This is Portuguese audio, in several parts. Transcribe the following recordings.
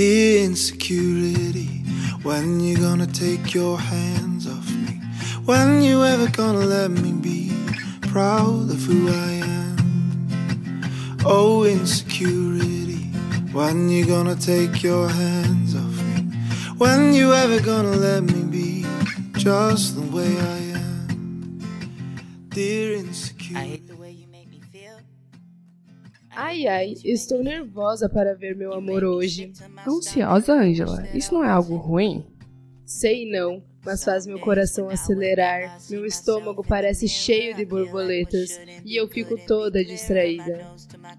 the insecurity. When you gonna take your hands off me? When you ever gonna let me be proud of who I am? Oh, insecurity. When you gonna take your hands off me? When you ever gonna let me be just the way I am? Ai ai, estou nervosa para ver meu amor hoje. Ansiosa, Angela? Isso não é algo ruim? Sei não, mas faz meu coração acelerar. Meu estômago parece cheio de borboletas e eu fico toda distraída.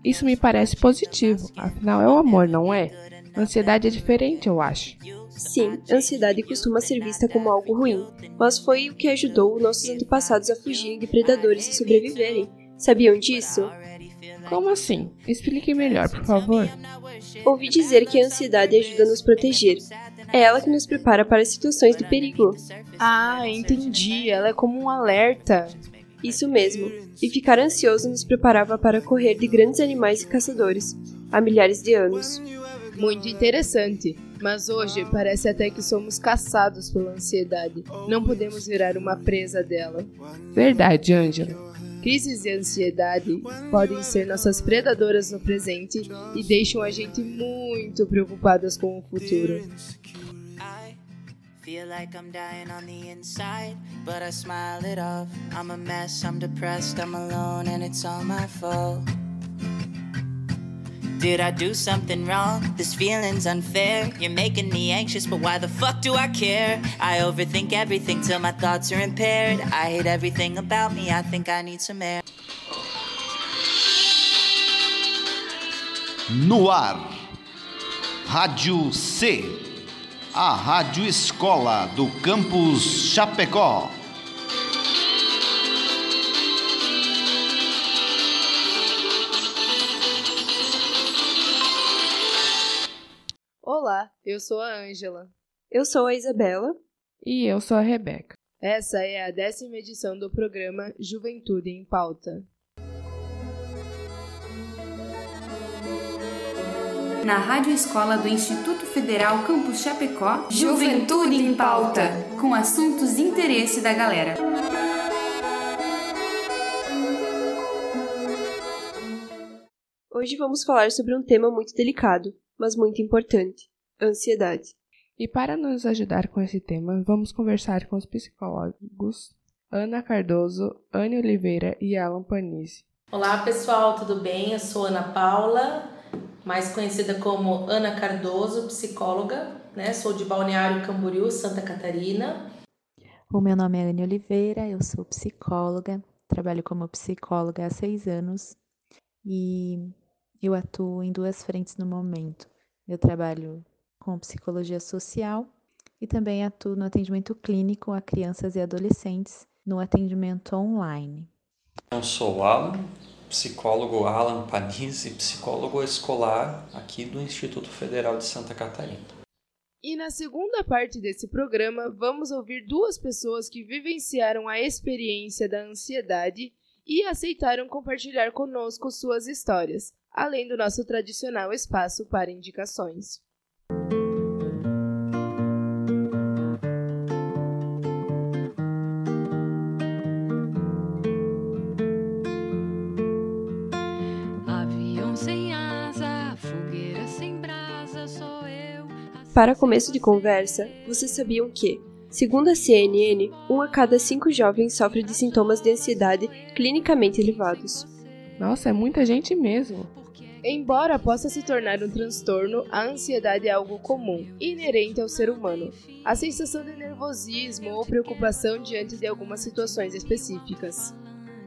Isso me parece positivo, afinal é o amor, não é? Ansiedade é diferente, eu acho. Sim, ansiedade costuma ser vista como algo ruim, mas foi o que ajudou nossos antepassados a fugirem de predadores e sobreviverem. Sabiam disso? Como assim? Explique melhor, por favor. Ouvi dizer que a ansiedade ajuda a nos proteger. É ela que nos prepara para situações de perigo. Ah, entendi. Ela é como um alerta. Isso mesmo. E ficar ansioso nos preparava para correr de grandes animais e caçadores, há milhares de anos. Muito interessante. Mas hoje parece até que somos caçados pela ansiedade. Não podemos virar uma presa dela. Verdade, Angela. Crises e ansiedade podem ser nossas predadoras no presente e deixam a gente muito preocupadas com o futuro. Feel like I'm dying on the inside, but I smile it off. I'm a mess, I'm depressed, I'm alone, and it's all my fault. Did I do something wrong? This feeling's unfair. You're making me anxious, but why the fuck do I care? I overthink everything till my thoughts are impaired. I hate everything about me, I think I need some air. No ar, Rádio C, a Rádio Escola do Campus Chapecó. Eu sou a Ângela. Eu sou a Isabela. E eu sou a Rebeca. Essa é a décima edição do programa Juventude em Pauta. Na Rádio Escola do Instituto Federal Campus Chapecó, Juventude em Pauta, com assuntos de interesse da galera. Hoje vamos falar sobre um tema muito delicado, mas muito importante: ansiedade. E para nos ajudar com esse tema, vamos conversar com os psicólogos Ana Cardoso, Anne Oliveira e Alan Panisse. Olá pessoal, tudo bem? Eu sou Ana Paula, mais conhecida como Ana Cardoso, psicóloga, né? Sou de Balneário Camboriú, Santa Catarina. O meu nome é Anne Oliveira, eu sou psicóloga, trabalho como psicóloga há seis anos e eu atuo em duas frentes no momento. Eu trabalho com psicologia social e também atuo no atendimento clínico a crianças e adolescentes no atendimento online. Eu sou Alan, psicólogo Alan Panizzi, psicólogo escolar aqui do Instituto Federal de Santa Catarina. E na segunda parte desse programa, vamos ouvir duas pessoas que vivenciaram a experiência da ansiedade e aceitaram compartilhar conosco suas histórias além do nosso tradicional espaço para indicações. Para começo de conversa, vocês sabiam que, segundo a CNN, um a cada cinco jovens sofre de sintomas de ansiedade clinicamente elevados. Nossa, é muita gente mesmo. Embora possa se tornar um transtorno, a ansiedade é algo comum, inerente ao ser humano. A sensação de nervosismo ou preocupação diante de algumas situações específicas.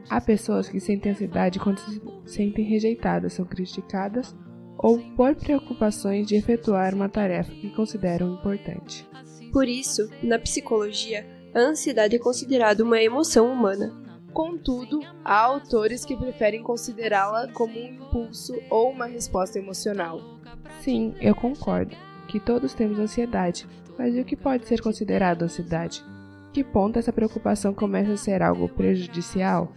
Há pessoas que sentem ansiedade quando se sentem rejeitadas, são criticadas ou por preocupações de efetuar uma tarefa que consideram importante. Por isso, na psicologia, a ansiedade é considerada uma emoção humana, Contudo, há autores que preferem considerá-la como um impulso ou uma resposta emocional. Sim, eu concordo que todos temos ansiedade, mas o que pode ser considerado ansiedade? Que ponto essa preocupação começa a ser algo prejudicial?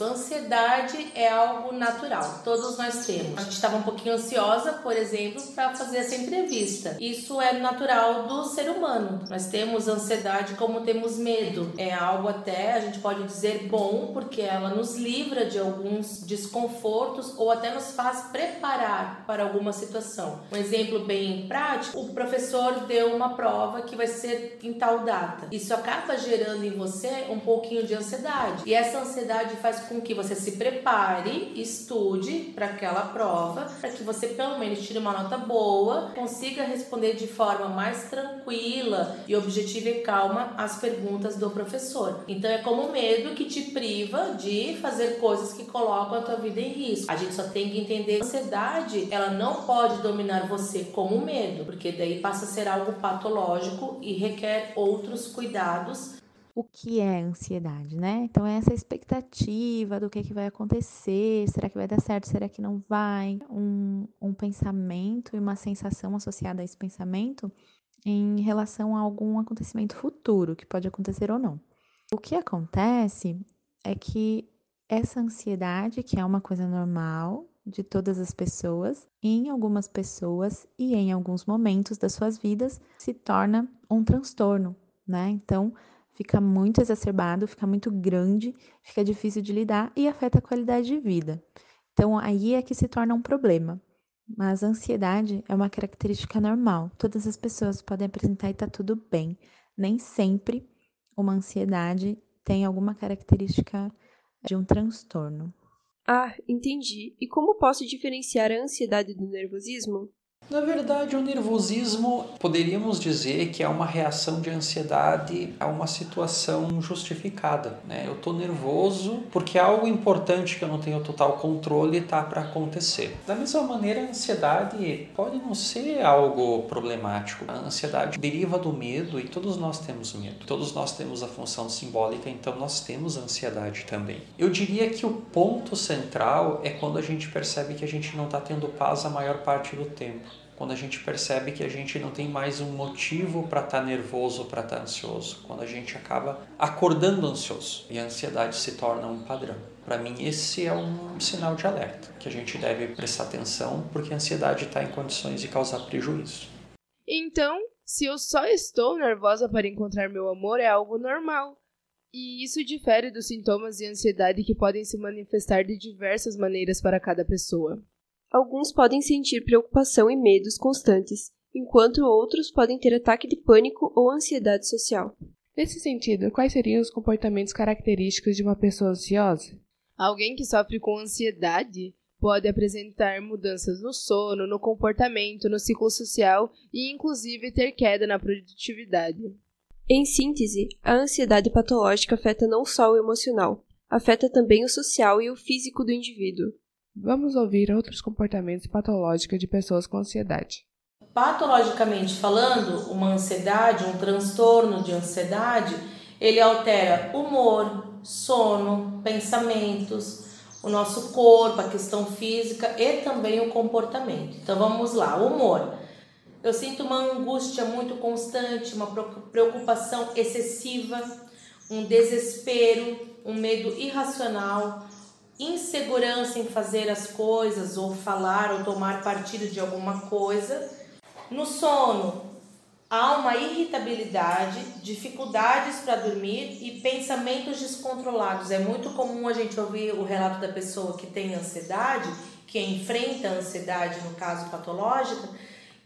Ansiedade é algo natural, todos nós temos. A gente estava um pouquinho ansiosa, por exemplo, para fazer essa entrevista. Isso é natural do ser humano. Nós temos ansiedade como temos medo. É algo até, a gente pode dizer, bom, porque ela nos livra de alguns desconfortos ou até nos faz preparar para alguma situação. Um exemplo bem prático: o professor deu uma prova que vai ser em tal data. Isso acaba gerando em você um pouquinho de ansiedade. E essa ansiedade faz com que você se prepare, estude para aquela prova, para que você pelo menos tire uma nota boa, consiga responder de forma mais tranquila e objetiva e calma as perguntas do professor. Então é como o medo que te priva de fazer coisas que colocam a tua vida em risco. A gente só tem que entender que a ansiedade, ela não pode dominar você como medo, porque daí passa a ser algo patológico e requer outros cuidados o que é ansiedade, né? Então é essa expectativa do que, que vai acontecer, será que vai dar certo, será que não vai? Um, um pensamento e uma sensação associada a esse pensamento em relação a algum acontecimento futuro que pode acontecer ou não. O que acontece é que essa ansiedade, que é uma coisa normal de todas as pessoas, em algumas pessoas e em alguns momentos das suas vidas, se torna um transtorno, né? Então, fica muito exacerbado, fica muito grande, fica difícil de lidar e afeta a qualidade de vida. Então, aí é que se torna um problema. Mas a ansiedade é uma característica normal. Todas as pessoas podem apresentar e está tudo bem. Nem sempre uma ansiedade tem alguma característica de um transtorno. Ah, entendi. E como posso diferenciar a ansiedade do nervosismo? Na verdade, o nervosismo poderíamos dizer que é uma reação de ansiedade a uma situação justificada. Né? Eu estou nervoso porque algo importante que eu não tenho total controle está para acontecer. Da mesma maneira, a ansiedade pode não ser algo problemático. A ansiedade deriva do medo e todos nós temos medo. Todos nós temos a função simbólica, então nós temos ansiedade também. Eu diria que o ponto central é quando a gente percebe que a gente não está tendo paz a maior parte do tempo quando a gente percebe que a gente não tem mais um motivo para estar tá nervoso, para estar tá ansioso, quando a gente acaba acordando ansioso e a ansiedade se torna um padrão. Para mim, esse é um sinal de alerta que a gente deve prestar atenção, porque a ansiedade está em condições de causar prejuízo. Então, se eu só estou nervosa para encontrar meu amor, é algo normal. E isso difere dos sintomas de ansiedade que podem se manifestar de diversas maneiras para cada pessoa. Alguns podem sentir preocupação e medos constantes, enquanto outros podem ter ataque de pânico ou ansiedade social. Nesse sentido, quais seriam os comportamentos característicos de uma pessoa ansiosa? Alguém que sofre com ansiedade pode apresentar mudanças no sono, no comportamento, no ciclo social e, inclusive, ter queda na produtividade. Em síntese, a ansiedade patológica afeta não só o emocional, afeta também o social e o físico do indivíduo. Vamos ouvir outros comportamentos patológicos de pessoas com ansiedade. Patologicamente falando, uma ansiedade, um transtorno de ansiedade, ele altera humor, sono, pensamentos, o nosso corpo, a questão física e também o comportamento. Então vamos lá, humor. Eu sinto uma angústia muito constante, uma preocupação excessiva, um desespero, um medo irracional, insegurança em fazer as coisas, ou falar, ou tomar partido de alguma coisa. No sono, há uma irritabilidade, dificuldades para dormir e pensamentos descontrolados. É muito comum a gente ouvir o relato da pessoa que tem ansiedade, que enfrenta a ansiedade, no caso patológica,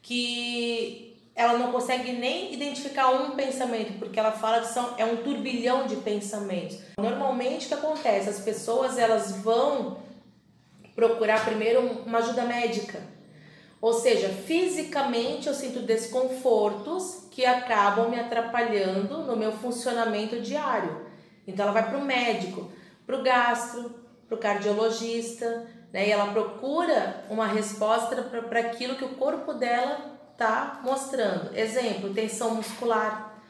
que ela não consegue nem identificar um pensamento, porque ela fala que são, é um turbilhão de pensamentos. Normalmente o que acontece? As pessoas elas vão procurar primeiro uma ajuda médica. Ou seja, fisicamente eu sinto desconfortos que acabam me atrapalhando no meu funcionamento diário. Então ela vai para o médico, para o gastro, para o cardiologista, né? e ela procura uma resposta para aquilo que o corpo dela tá mostrando. Exemplo, tensão muscular,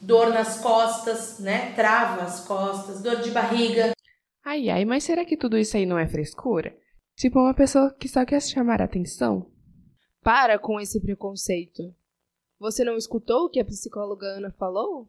dor nas costas, né? Trava as costas, dor de barriga. Ai, ai, mas será que tudo isso aí não é frescura? Tipo uma pessoa que só quer chamar a atenção? Para com esse preconceito. Você não escutou o que a psicóloga Ana falou?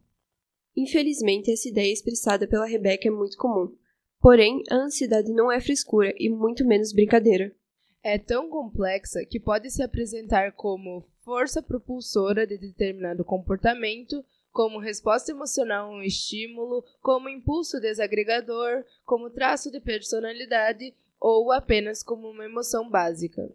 Infelizmente, essa ideia expressada pela Rebeca é muito comum. Porém, a ansiedade não é frescura e muito menos brincadeira. É tão complexa que pode se apresentar como força propulsora de determinado comportamento, como resposta emocional a um estímulo, como impulso desagregador, como traço de personalidade ou apenas como uma emoção básica.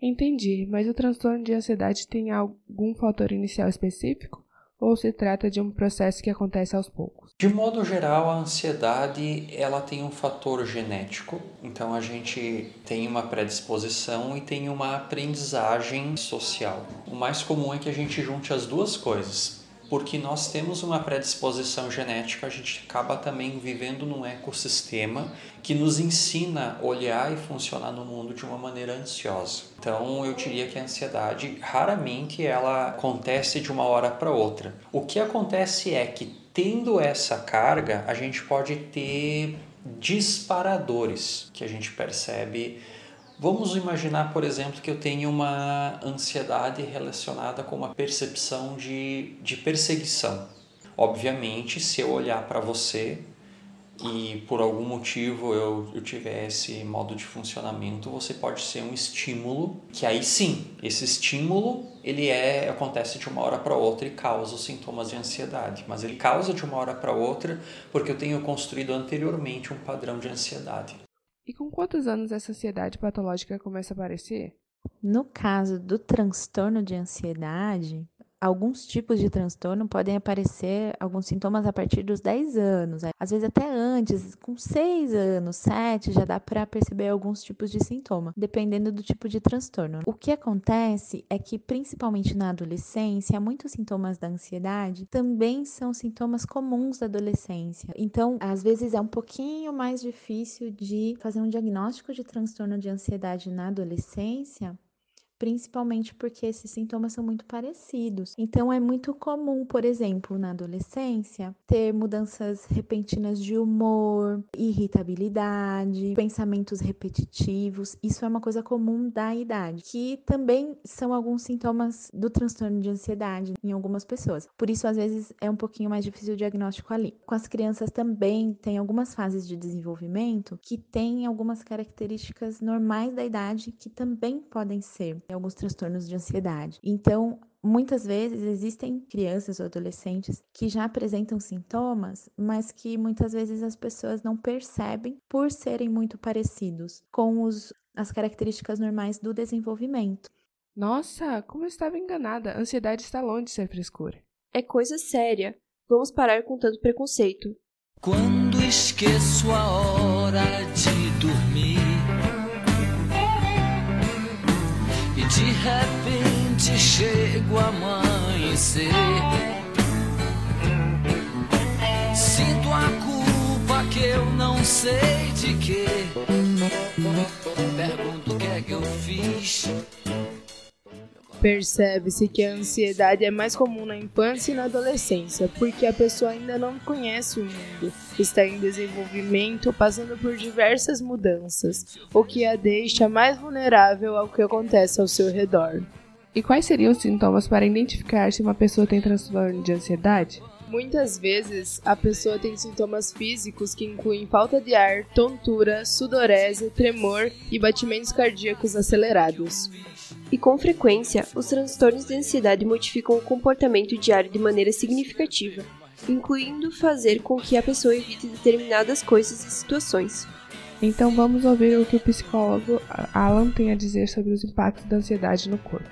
Entendi, mas o transtorno de ansiedade tem algum fator inicial específico? Ou se trata de um processo que acontece aos poucos? De modo geral, a ansiedade ela tem um fator genético, então a gente tem uma predisposição e tem uma aprendizagem social. O mais comum é que a gente junte as duas coisas porque nós temos uma predisposição genética, a gente acaba também vivendo num ecossistema que nos ensina a olhar e funcionar no mundo de uma maneira ansiosa. Então, eu diria que a ansiedade raramente ela acontece de uma hora para outra. O que acontece é que tendo essa carga, a gente pode ter disparadores que a gente percebe Vamos imaginar, por exemplo, que eu tenho uma ansiedade relacionada com uma percepção de, de perseguição. Obviamente, se eu olhar para você e por algum motivo eu, eu tiver esse modo de funcionamento, você pode ser um estímulo, que aí sim, esse estímulo ele é acontece de uma hora para outra e causa os sintomas de ansiedade, mas ele causa de uma hora para outra porque eu tenho construído anteriormente um padrão de ansiedade. E com quantos anos essa ansiedade patológica começa a aparecer? No caso do transtorno de ansiedade, alguns tipos de transtorno podem aparecer alguns sintomas a partir dos 10 anos, às vezes até antes, com 6 anos, 7, já dá para perceber alguns tipos de sintoma, dependendo do tipo de transtorno. O que acontece é que, principalmente na adolescência, muitos sintomas da ansiedade também são sintomas comuns da adolescência. Então, às vezes é um pouquinho mais difícil de fazer um diagnóstico de transtorno de ansiedade na adolescência principalmente porque esses sintomas são muito parecidos. Então, é muito comum, por exemplo, na adolescência, ter mudanças repentinas de humor, irritabilidade, pensamentos repetitivos. Isso é uma coisa comum da idade, que também são alguns sintomas do transtorno de ansiedade em algumas pessoas. Por isso, às vezes, é um pouquinho mais difícil o diagnóstico ali. Com as crianças também tem algumas fases de desenvolvimento que têm algumas características normais da idade que também podem ser alguns transtornos de ansiedade. Então, muitas vezes existem crianças ou adolescentes que já apresentam sintomas, mas que muitas vezes as pessoas não percebem por serem muito parecidos com os, as características normais do desenvolvimento. Nossa, como eu estava enganada. A ansiedade está longe de ser frescura. É coisa séria. Vamos parar com tanto preconceito. Quando esqueço a hora de dormir De repente chego a amanhecer. Sinto a culpa que eu não sei de quê. Pergunto o que é que eu fiz. Percebe-se que a ansiedade é mais comum na infância e na adolescência, porque a pessoa ainda não conhece o mundo, está em desenvolvimento, passando por diversas mudanças, o que a deixa mais vulnerável ao que acontece ao seu redor. E quais seriam os sintomas para identificar se uma pessoa tem transtorno de ansiedade? Muitas vezes, a pessoa tem sintomas físicos que incluem falta de ar, tontura, sudorese, tremor e batimentos cardíacos acelerados. E com frequência, os transtornos de ansiedade modificam o comportamento diário de maneira significativa, incluindo fazer com que a pessoa evite determinadas coisas e situações. Então vamos ouvir o que o psicólogo Alan tem a dizer sobre os impactos da ansiedade no corpo.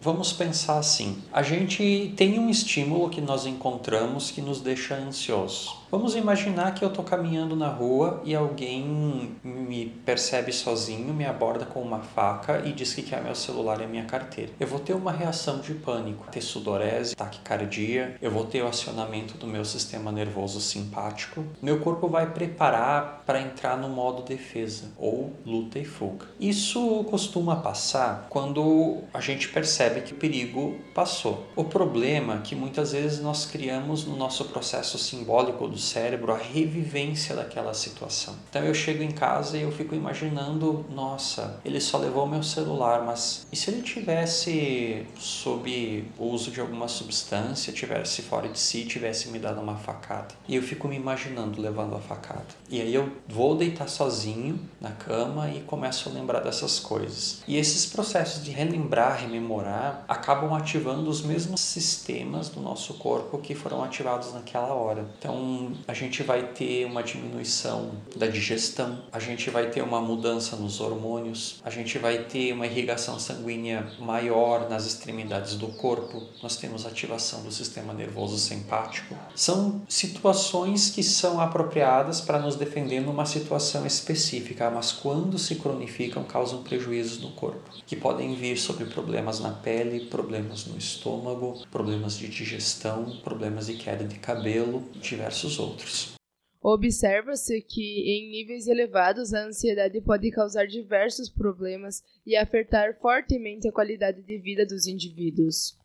Vamos pensar assim: a gente tem um estímulo que nós encontramos que nos deixa ansioso. Vamos imaginar que eu estou caminhando na rua e alguém me percebe sozinho, me aborda com uma faca e diz que quer meu celular e minha carteira. Eu vou ter uma reação de pânico, ter sudorese, taquicardia, eu vou ter o acionamento do meu sistema nervoso simpático. Meu corpo vai preparar para entrar no modo defesa ou luta e fuga. Isso costuma passar quando a gente percebe que o perigo passou. O problema é que muitas vezes nós criamos no nosso processo simbólico do cérebro a revivência daquela situação. Então eu chego em casa e eu fico imaginando, nossa, ele só levou meu celular, mas e se ele tivesse sob o uso de alguma substância, tivesse fora de si, tivesse me dado uma facada? E eu fico me imaginando levando a facada. E aí eu vou deitar sozinho na cama e começo a lembrar dessas coisas. E esses processos de relembrar, rememorar, acabam ativando os mesmos sistemas do nosso corpo que foram ativados naquela hora. Então a gente vai ter uma diminuição da digestão, a gente vai ter uma mudança nos hormônios, a gente vai ter uma irrigação sanguínea maior nas extremidades do corpo, nós temos ativação do sistema nervoso simpático. São situações que são apropriadas para nos defender numa situação específica, mas quando se cronificam, causam prejuízos no corpo, que podem vir sobre problemas na pele, problemas no estômago, problemas de digestão, problemas de queda de cabelo e outros. Observa-se que, em níveis elevados, a ansiedade pode causar diversos problemas e afetar fortemente a qualidade de vida dos indivíduos.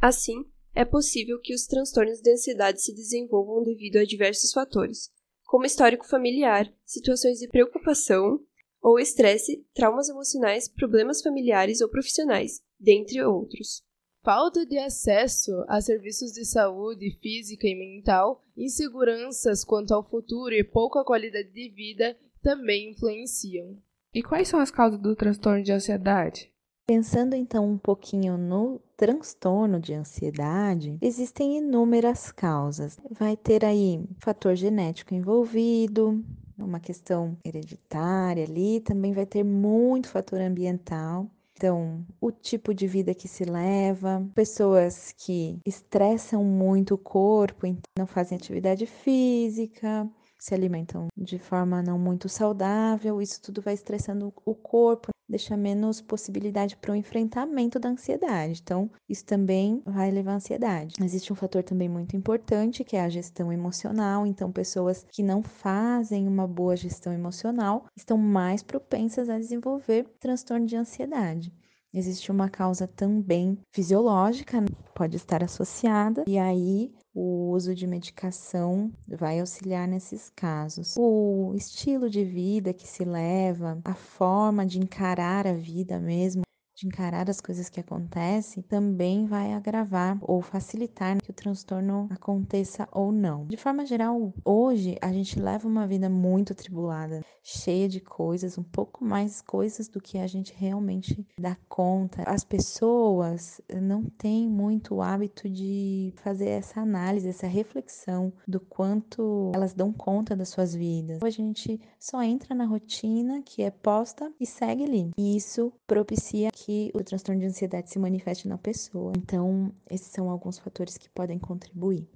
Assim, é possível que os transtornos de ansiedade se desenvolvam devido a diversos fatores, como histórico familiar, situações de preocupação ou estresse, traumas emocionais, problemas familiares ou profissionais, dentre outros. Falta de acesso a serviços de saúde física e mental, inseguranças quanto ao futuro e pouca qualidade de vida também influenciam. E quais são as causas do transtorno de ansiedade? Pensando então um pouquinho no transtorno de ansiedade, existem inúmeras causas. Vai ter aí fator genético envolvido, uma questão hereditária ali, também vai ter muito fator ambiental. Então, o tipo de vida que se leva, pessoas que estressam muito o corpo, então não fazem atividade física, se alimentam de forma não muito saudável, isso tudo vai estressando o corpo, deixa menos possibilidade para o enfrentamento da ansiedade. Então, isso também vai levar à ansiedade. Existe um fator também muito importante que é a gestão emocional. Então, pessoas que não fazem uma boa gestão emocional estão mais propensas a desenvolver transtorno de ansiedade. Existe uma causa também fisiológica, pode estar associada, e aí o uso de medicação vai auxiliar nesses casos. O estilo de vida que se leva, a forma de encarar a vida mesmo, de encarar as coisas que acontecem, também vai agravar ou facilitar que o transtorno aconteça ou não. De forma geral, hoje a gente leva uma vida muito atribulada, cheia de coisas, um pouco mais coisas do que a gente realmente dá conta. As pessoas não têm muito o hábito de fazer essa análise, essa reflexão do quanto elas dão conta das suas vidas. A gente só entra na rotina que é posta e segue ali. E isso propicia que que o transtorno de ansiedade se manifeste na pessoa. Então, esses são alguns fatores que podem contribuir.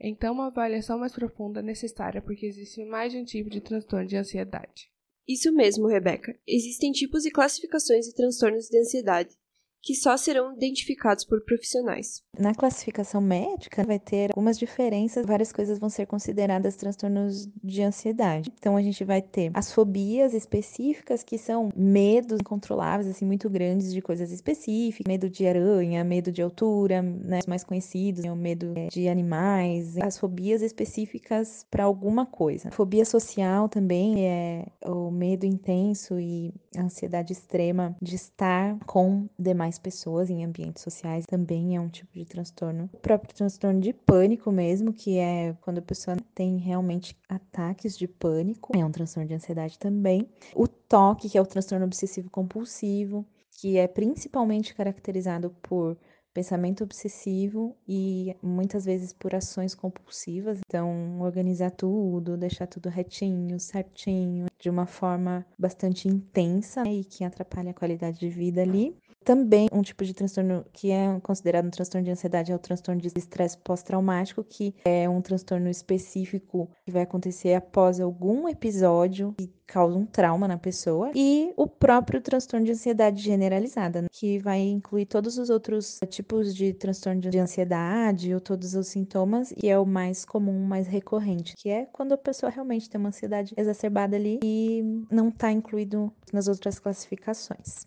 Então, uma avaliação mais profunda é necessária porque existe mais de um tipo de transtorno de ansiedade. Isso mesmo, Rebeca. Existem tipos e classificações de transtornos de ansiedade, que só serão identificados por profissionais. Na classificação médica, vai ter algumas diferenças, várias coisas vão ser consideradas transtornos de ansiedade. Então, a gente vai ter as fobias específicas, que são medos incontroláveis, assim, muito grandes de coisas específicas, medo de aranha, medo de altura, né, os mais conhecidos, o medo é, de animais, as fobias específicas para alguma coisa. Fobia social também é o medo intenso e a ansiedade extrema de estar com demais mais pessoas em ambientes sociais também é um tipo de transtorno. O próprio transtorno de pânico mesmo, que é quando a pessoa tem realmente ataques de pânico, é um transtorno de ansiedade também. O toque, que é o transtorno obsessivo compulsivo, que é principalmente caracterizado por pensamento obsessivo e muitas vezes por ações compulsivas. Então, organizar tudo, deixar tudo retinho, certinho, de uma forma bastante intensa né, e que atrapalha a qualidade de vida ali. Também um tipo de transtorno que é considerado um transtorno de ansiedade é o transtorno de estresse pós-traumático, que é um transtorno específico que vai acontecer após algum episódio que causa um trauma na pessoa. E o próprio transtorno de ansiedade generalizada, né? que vai incluir todos os outros tipos de transtorno de ansiedade ou todos os sintomas, e é o mais comum, mais recorrente, que é quando a pessoa realmente tem uma ansiedade exacerbada ali e não está incluído nas outras classificações.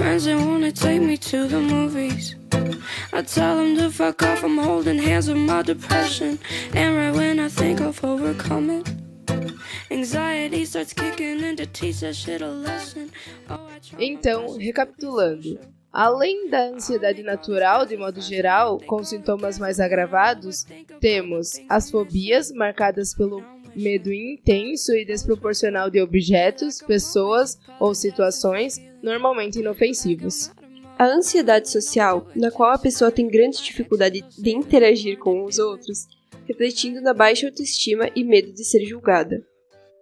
Friends that wanna take me to the movies. I tell them to fuck off, I'm holding hands with my depression. And right when I think I've overcome it, anxiety starts kicking in to teach that shit a lesson. Oh, Então, recapitulando. Além da ansiedade natural, de modo geral, com sintomas mais agravados, temos as fobias, marcadas pelo medo intenso e desproporcional de objetos, pessoas ou situações, normalmente inofensivos. A ansiedade social, na qual a pessoa tem grande dificuldade de interagir com os outros, refletindo na baixa autoestima e medo de ser julgada.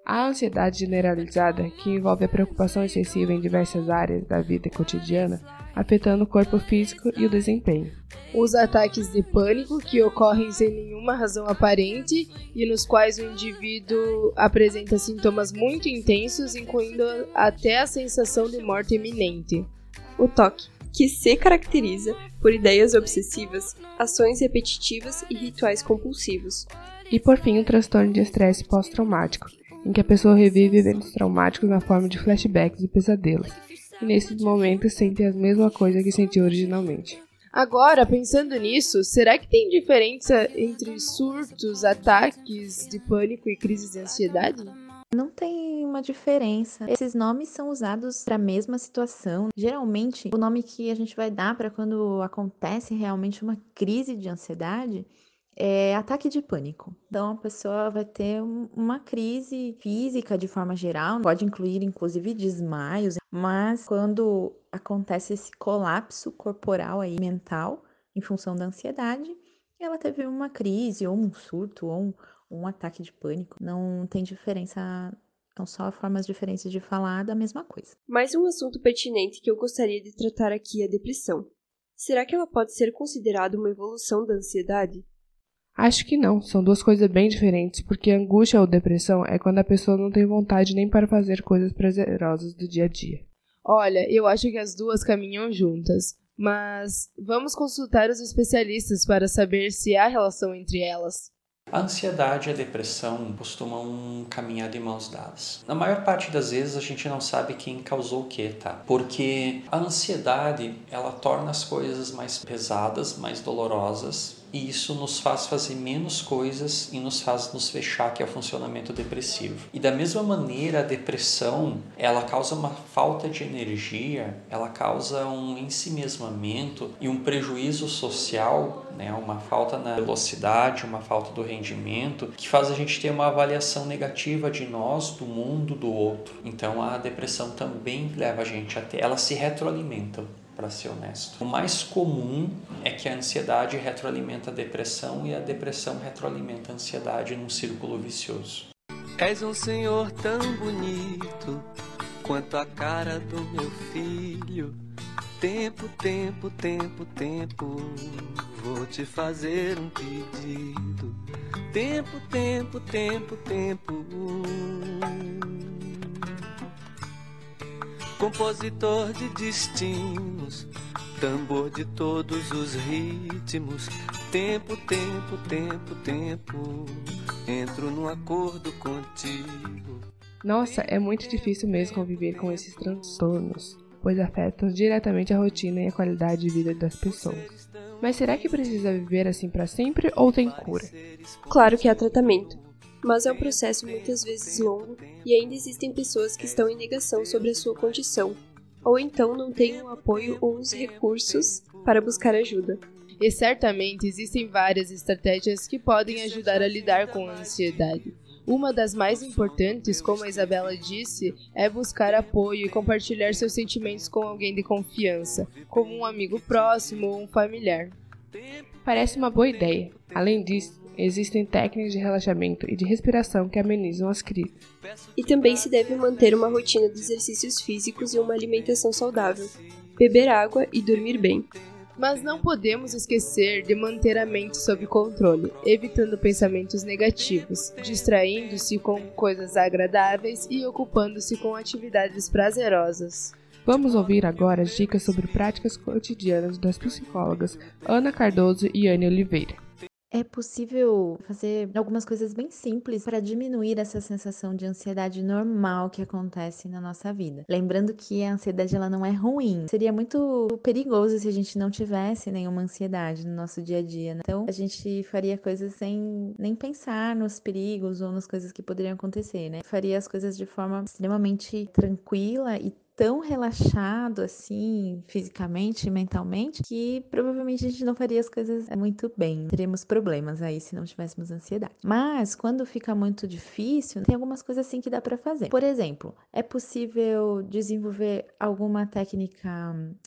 A ansiedade generalizada, que envolve a preocupação excessiva em diversas áreas da vida cotidiana, afetando o corpo físico e o desempenho. Os ataques de pânico, que ocorrem sem nenhuma razão aparente e nos quais o indivíduo apresenta sintomas muito intensos, incluindo até a sensação de morte iminente. O toque, que se caracteriza por ideias obsessivas, ações repetitivas e rituais compulsivos. E por fim, o transtorno de estresse pós-traumático, em que a pessoa revive eventos traumáticos na forma de flashbacks e pesadelos, e nesses momentos sente a mesma coisa que sentiu originalmente. Agora, pensando nisso, será que tem diferença entre surtos, ataques de pânico e crises de ansiedade? Não tem uma diferença. Esses nomes são usados para a mesma situação. Geralmente, o nome que a gente vai dar para quando acontece realmente uma crise de ansiedade é ataque de pânico. Então, a pessoa vai ter um- uma crise física de forma geral, pode incluir inclusive desmaios, mas quando acontece esse colapso corporal aí mental em função da ansiedade, ela teve uma crise ou um surto ou um, um ataque de pânico. Não tem diferença, são só formas diferentes de falar da mesma coisa. Mais um assunto pertinente que eu gostaria de tratar aqui é a depressão. Será que ela pode ser considerada uma evolução da ansiedade? Acho que não, são duas coisas bem diferentes, porque angústia ou depressão é quando a pessoa não tem vontade nem para fazer coisas prazerosas do dia a dia. Olha, eu acho que as duas caminham juntas, mas vamos consultar os especialistas para saber se há relação entre elas. A ansiedade e a depressão costumam caminhar de mãos dadas. Na maior parte das vezes a gente não sabe quem causou o que, tá? Porque a ansiedade, ela torna as coisas mais pesadas, mais dolorosas, e isso nos faz fazer menos coisas e nos faz nos fechar, que é o funcionamento depressivo. E da mesma maneira, a depressão, ela causa uma falta de energia, ela causa um ensimesmamento e um prejuízo social, né, uma falta na velocidade, uma falta do rendimento, que faz a gente ter uma avaliação negativa de nós, do mundo, do outro. Então a depressão também leva a gente a ter, ela se retroalimenta para ser honesto. O mais comum é que a ansiedade retroalimenta a depressão e a depressão retroalimenta a ansiedade num círculo vicioso. És um senhor tão bonito quanto a cara do meu filho. Tempo, tempo, tempo, tempo, vou te fazer um pedido. Tempo, tempo, tempo, tempo. Compositor de destinos, tambor de todos os ritmos. Tempo, tempo, tempo, tempo, entro num acordo contigo. Nossa, é muito difícil mesmo conviver com esses transtornos, pois afetam diretamente a rotina e a qualidade de vida das pessoas. Mas será que precisa viver assim para sempre ou tem cura? Claro que há tratamento, mas é um processo muitas vezes longo e ainda existem pessoas que estão em negação sobre a sua condição, ou então não têm o apoio ou os recursos para buscar ajuda. E certamente existem várias estratégias que podem ajudar a lidar com a ansiedade. Uma das mais importantes, como a Isabela disse, é buscar apoio e compartilhar seus sentimentos com alguém de confiança, como um amigo próximo ou um familiar. Parece uma boa ideia. Além disso, existem técnicas de relaxamento e de respiração que amenizam as crises. E também se deve manter uma rotina de exercícios físicos e uma alimentação saudável, beber água e dormir bem. Mas não podemos esquecer de manter a mente sob controle, evitando pensamentos negativos, distraindo-se com coisas agradáveis e ocupando-se com atividades prazerosas. Vamos ouvir agora as dicas sobre práticas cotidianas das psicólogas Ana Cardoso e Anne Oliveira. É possível fazer algumas coisas bem simples para diminuir essa sensação de ansiedade normal que acontece na nossa vida. Lembrando que a ansiedade ela não é ruim. Seria muito perigoso se a gente não tivesse nenhuma ansiedade no nosso dia a dia. Né? Então a gente faria coisas sem nem pensar nos perigos ou nas coisas que poderiam acontecer, né? Faria as coisas de forma extremamente tranquila e tão relaxado assim, fisicamente e mentalmente, que provavelmente a gente não faria as coisas muito bem. Teríamos problemas aí se não tivéssemos ansiedade. Mas quando fica muito difícil, tem algumas coisas assim que dá para fazer. Por exemplo, é possível desenvolver alguma técnica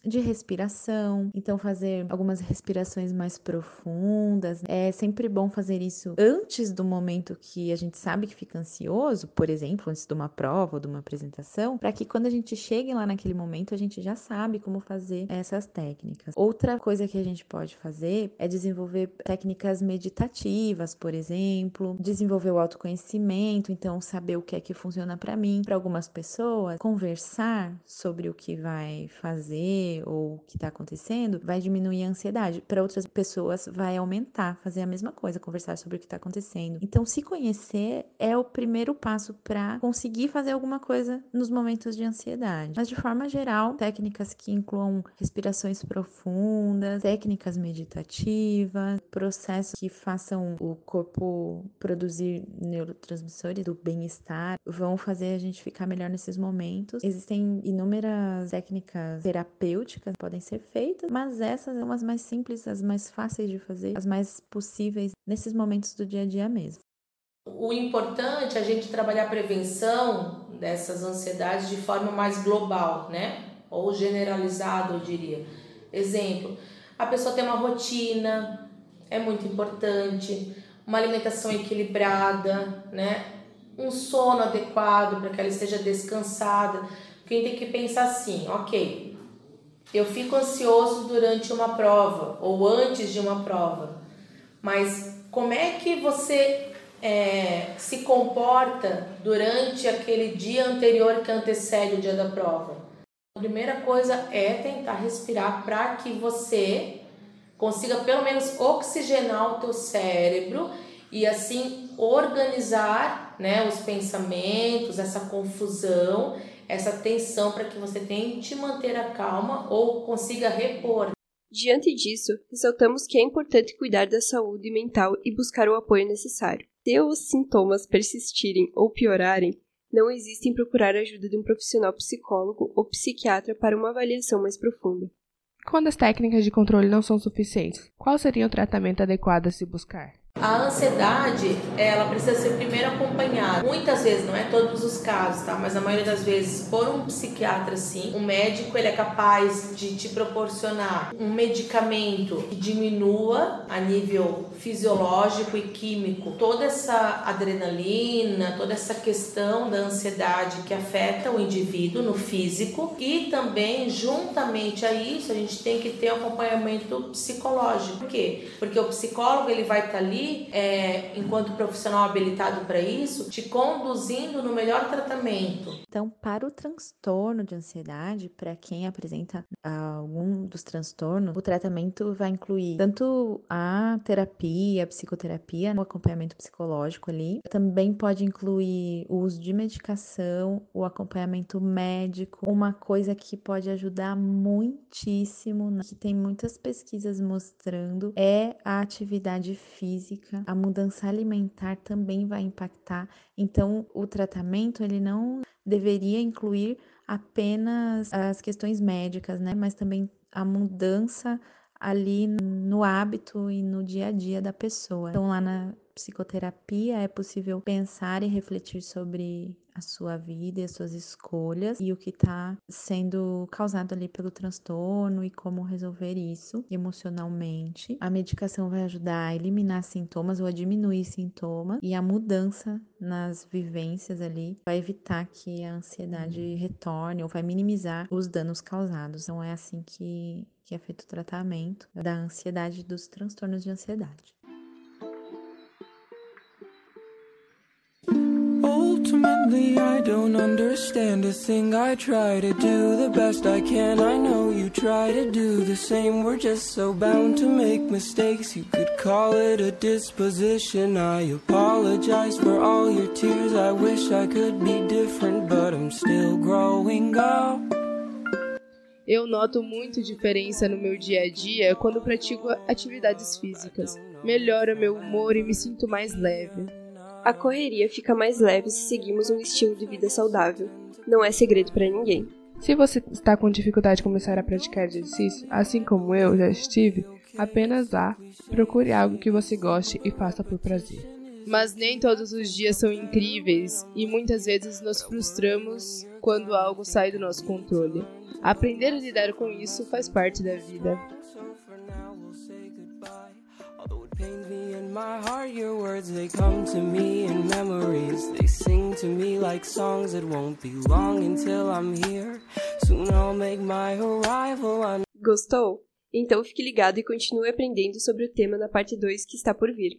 de respiração, então fazer algumas respirações mais profundas. É sempre bom fazer isso antes do momento que a gente sabe que fica ansioso, por exemplo, antes de uma prova ou de uma apresentação, para que quando a gente chega cheguem lá naquele momento, a gente já sabe como fazer essas técnicas. Outra coisa que a gente pode fazer é desenvolver técnicas meditativas, por exemplo, desenvolver o autoconhecimento, então saber o que é que funciona para mim, para algumas pessoas, conversar sobre o que vai fazer ou o que está acontecendo, vai diminuir a ansiedade. Para outras pessoas vai aumentar, fazer a mesma coisa, conversar sobre o que está acontecendo. Então, se conhecer é o primeiro passo para conseguir fazer alguma coisa nos momentos de ansiedade. Mas de forma geral, técnicas que incluam respirações profundas, técnicas meditativas, processos que façam o corpo produzir neurotransmissores do bem-estar, vão fazer a gente ficar melhor nesses momentos. Existem inúmeras técnicas terapêuticas que podem ser feitas, mas essas são as mais simples, as mais fáceis de fazer, as mais possíveis nesses momentos do dia a dia mesmo. O importante é a gente trabalhar a prevenção dessas ansiedades de forma mais global, né? Ou generalizada, eu diria. Exemplo, a pessoa tem uma rotina, é muito importante, uma alimentação equilibrada, né? Um sono adequado para que ela esteja descansada. Quem tem que pensar assim, ok, eu fico ansioso durante uma prova ou antes de uma prova, mas como é que você é, se comporta durante aquele dia anterior que antecede o dia da prova? A primeira coisa é tentar respirar para que você consiga pelo menos oxigenar o teu cérebro e assim organizar né, os pensamentos, essa confusão, essa tensão para que você tente manter a calma ou consiga repor. Diante disso, ressaltamos que é importante cuidar da saúde mental e buscar o apoio necessário. Se os sintomas persistirem ou piorarem, não existe em procurar a ajuda de um profissional psicólogo ou psiquiatra para uma avaliação mais profunda. Quando as técnicas de controle não são suficientes, qual seria o tratamento adequado a se buscar? A ansiedade, ela precisa ser primeiro acompanhada. Muitas vezes, não é todos os casos, tá? Mas a maioria das vezes, por um psiquiatra, sim. Um médico, ele é capaz de te proporcionar um medicamento que diminua a nível fisiológico e químico toda essa adrenalina, toda essa questão da ansiedade que afeta o indivíduo no físico e também juntamente a isso a gente tem que ter acompanhamento psicológico. Por quê? Porque o psicólogo ele vai estar ali é, enquanto profissional habilitado para isso, te conduzindo no melhor tratamento. Então, para o transtorno de ansiedade, para quem apresenta algum dos transtornos, o tratamento vai incluir tanto a terapia, a psicoterapia, o acompanhamento psicológico ali, também pode incluir o uso de medicação, o acompanhamento médico, uma coisa que pode ajudar muitíssimo, né, que tem muitas pesquisas mostrando, é a atividade física física, a mudança alimentar também vai impactar. Então, o tratamento ele não deveria incluir apenas as questões médicas, né, mas também a mudança ali no hábito e no dia a dia da pessoa. Então, lá na psicoterapia é possível pensar e refletir sobre a sua vida e as suas escolhas e o que está sendo causado ali pelo transtorno e como resolver isso emocionalmente. A medicação vai ajudar a eliminar sintomas ou a diminuir sintomas e a mudança nas vivências ali vai evitar que a ansiedade retorne ou vai minimizar os danos causados. Então é assim que, que é feito o tratamento da ansiedade dos transtornos de ansiedade. Ultimately, I don't understand a thing. I try to do the best I can. I know you try to do the same. We're just so bound to make mistakes. You could call it a disposition. I apologize for all your tears. I wish I could be different, but I'm still growing up. Eu noto muito diferença no meu dia a dia quando pratico atividades físicas. Melhora meu humor e me sinto mais leve. A correria fica mais leve se seguimos um estilo de vida saudável. Não é segredo para ninguém. Se você está com dificuldade de começar a praticar exercício, assim como eu já estive, apenas vá, procure algo que você goste e faça por prazer. Mas nem todos os dias são incríveis e muitas vezes nos frustramos quando algo sai do nosso controle. Aprender a lidar com isso faz parte da vida. My heart, your words they come to me in memories. They sing to me like songs. It won't be long until I'm here. Soon I'll make my arrival. On... Gostou? Então fique ligado e continue aprendendo sobre o tema na parte 2 que está por vir.